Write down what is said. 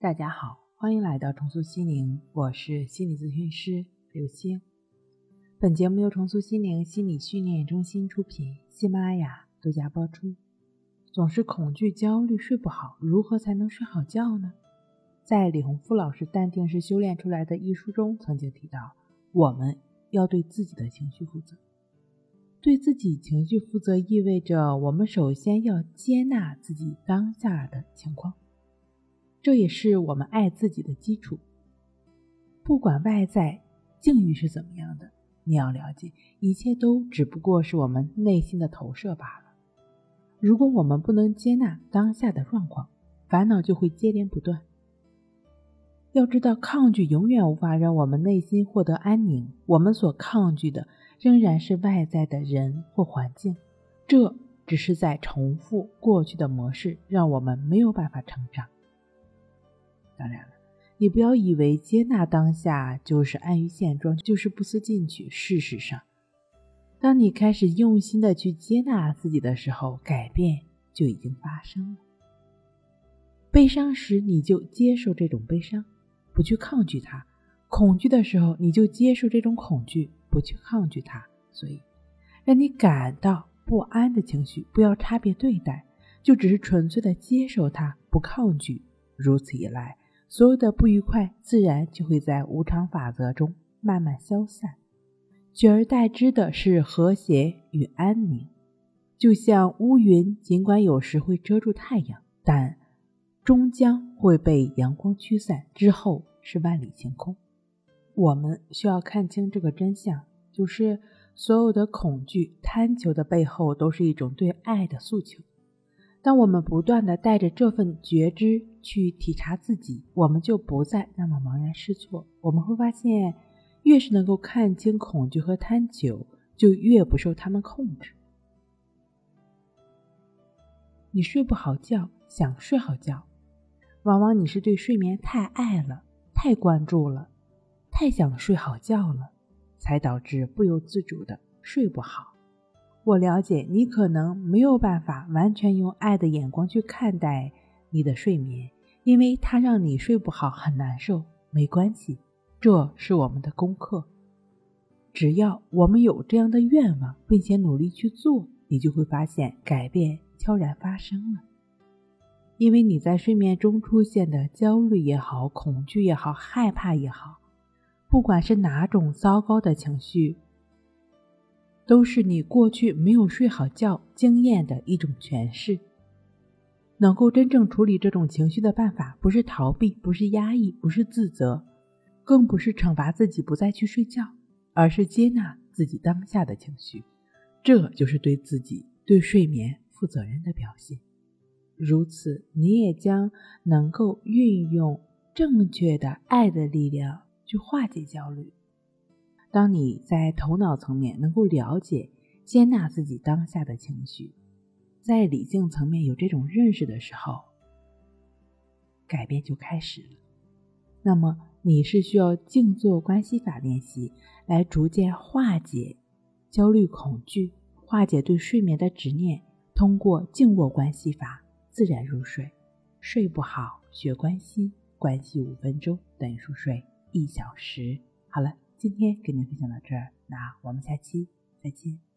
大家好，欢迎来到重塑心灵，我是心理咨询师刘星。本节目由重塑心灵心理训练中心出品，喜马拉雅独家播出。总是恐惧、焦虑、睡不好，如何才能睡好觉呢？在李洪福老师《淡定是修炼出来的》一书中曾经提到，我们要对自己的情绪负责。对自己情绪负责，意味着我们首先要接纳自己当下的情况。这也是我们爱自己的基础。不管外在境遇是怎么样的，你要了解，一切都只不过是我们内心的投射罢了。如果我们不能接纳当下的状况，烦恼就会接连不断。要知道，抗拒永远无法让我们内心获得安宁。我们所抗拒的仍然是外在的人或环境，这只是在重复过去的模式，让我们没有办法成长。当然了，你不要以为接纳当下就是安于现状，就是不思进取。事实上，当你开始用心的去接纳自己的时候，改变就已经发生了。悲伤时，你就接受这种悲伤，不去抗拒它；恐惧的时候，你就接受这种恐惧，不去抗拒它。所以，让你感到不安的情绪，不要差别对待，就只是纯粹的接受它，不抗拒。如此一来。所有的不愉快自然就会在无常法则中慢慢消散，取而代之的是和谐与安宁。就像乌云，尽管有时会遮住太阳，但终将会被阳光驱散，之后是万里晴空。我们需要看清这个真相，就是所有的恐惧、贪求的背后，都是一种对爱的诉求。当我们不断的带着这份觉知去体察自己，我们就不再那么茫然失措。我们会发现，越是能够看清恐惧和贪求，就越不受他们控制。你睡不好觉，想睡好觉，往往你是对睡眠太爱了，太关注了，太想睡好觉了，才导致不由自主的睡不好。我了解你可能没有办法完全用爱的眼光去看待你的睡眠，因为它让你睡不好，很难受。没关系，这是我们的功课。只要我们有这样的愿望，并且努力去做，你就会发现改变悄然发生了。因为你在睡眠中出现的焦虑也好、恐惧也好、害怕也好，不管是哪种糟糕的情绪。都是你过去没有睡好觉经验的一种诠释。能够真正处理这种情绪的办法，不是逃避，不是压抑，不是自责，更不是惩罚自己不再去睡觉，而是接纳自己当下的情绪。这就是对自己、对睡眠负责任的表现。如此，你也将能够运用正确的爱的力量去化解焦虑。当你在头脑层面能够了解、接纳自己当下的情绪，在理性层面有这种认识的时候，改变就开始了。那么，你是需要静坐关系法练习，来逐渐化解焦虑、恐惧，化解对睡眠的执念。通过静卧关系法，自然入睡。睡不好，学关系，关系五分钟等于熟睡一小时。好了。今天跟您分享到这儿，那我们下期再见。